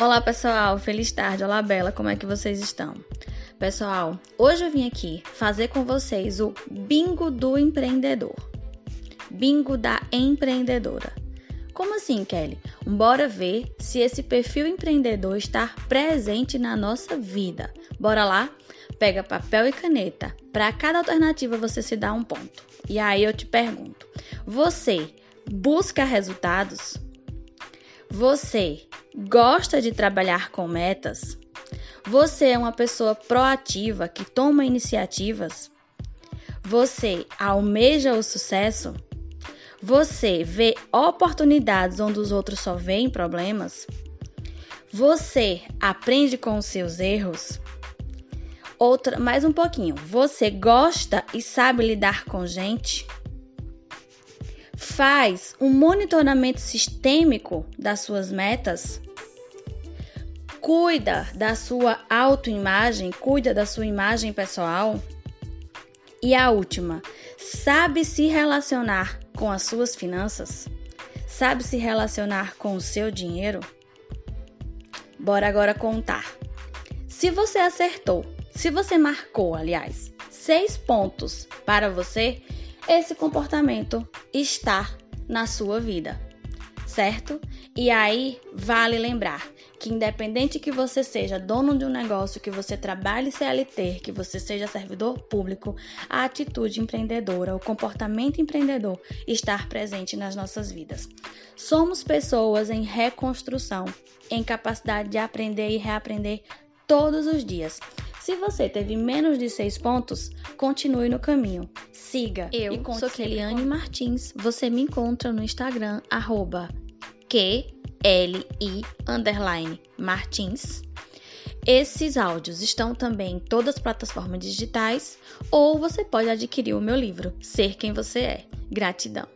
Olá pessoal, feliz tarde, olá Bela, como é que vocês estão? Pessoal, hoje eu vim aqui fazer com vocês o bingo do empreendedor. Bingo da empreendedora. Como assim, Kelly? Bora ver se esse perfil empreendedor está presente na nossa vida. Bora lá? Pega papel e caneta. Para cada alternativa você se dá um ponto. E aí eu te pergunto: você busca resultados? Você gosta de trabalhar com metas? Você é uma pessoa proativa que toma iniciativas? Você almeja o sucesso? Você vê oportunidades onde os outros só veem problemas? Você aprende com os seus erros? Outra, mais um pouquinho. Você gosta e sabe lidar com gente? Faz um monitoramento sistêmico das suas metas, cuida da sua autoimagem, cuida da sua imagem pessoal. E a última, sabe se relacionar com as suas finanças? Sabe se relacionar com o seu dinheiro? Bora agora contar. Se você acertou, se você marcou, aliás, seis pontos para você, esse comportamento está na sua vida, certo? E aí vale lembrar que independente que você seja dono de um negócio, que você trabalhe CLT, que você seja servidor público, a atitude empreendedora, o comportamento empreendedor está presente nas nossas vidas. Somos pessoas em reconstrução, em capacidade de aprender e reaprender todos os dias. Se você teve menos de seis pontos, continue no caminho. Siga. Eu e sou Keliane Martins. Você me encontra no Instagram, arroba QLI Martins. Esses áudios estão também em todas as plataformas digitais ou você pode adquirir o meu livro, Ser Quem Você É. Gratidão.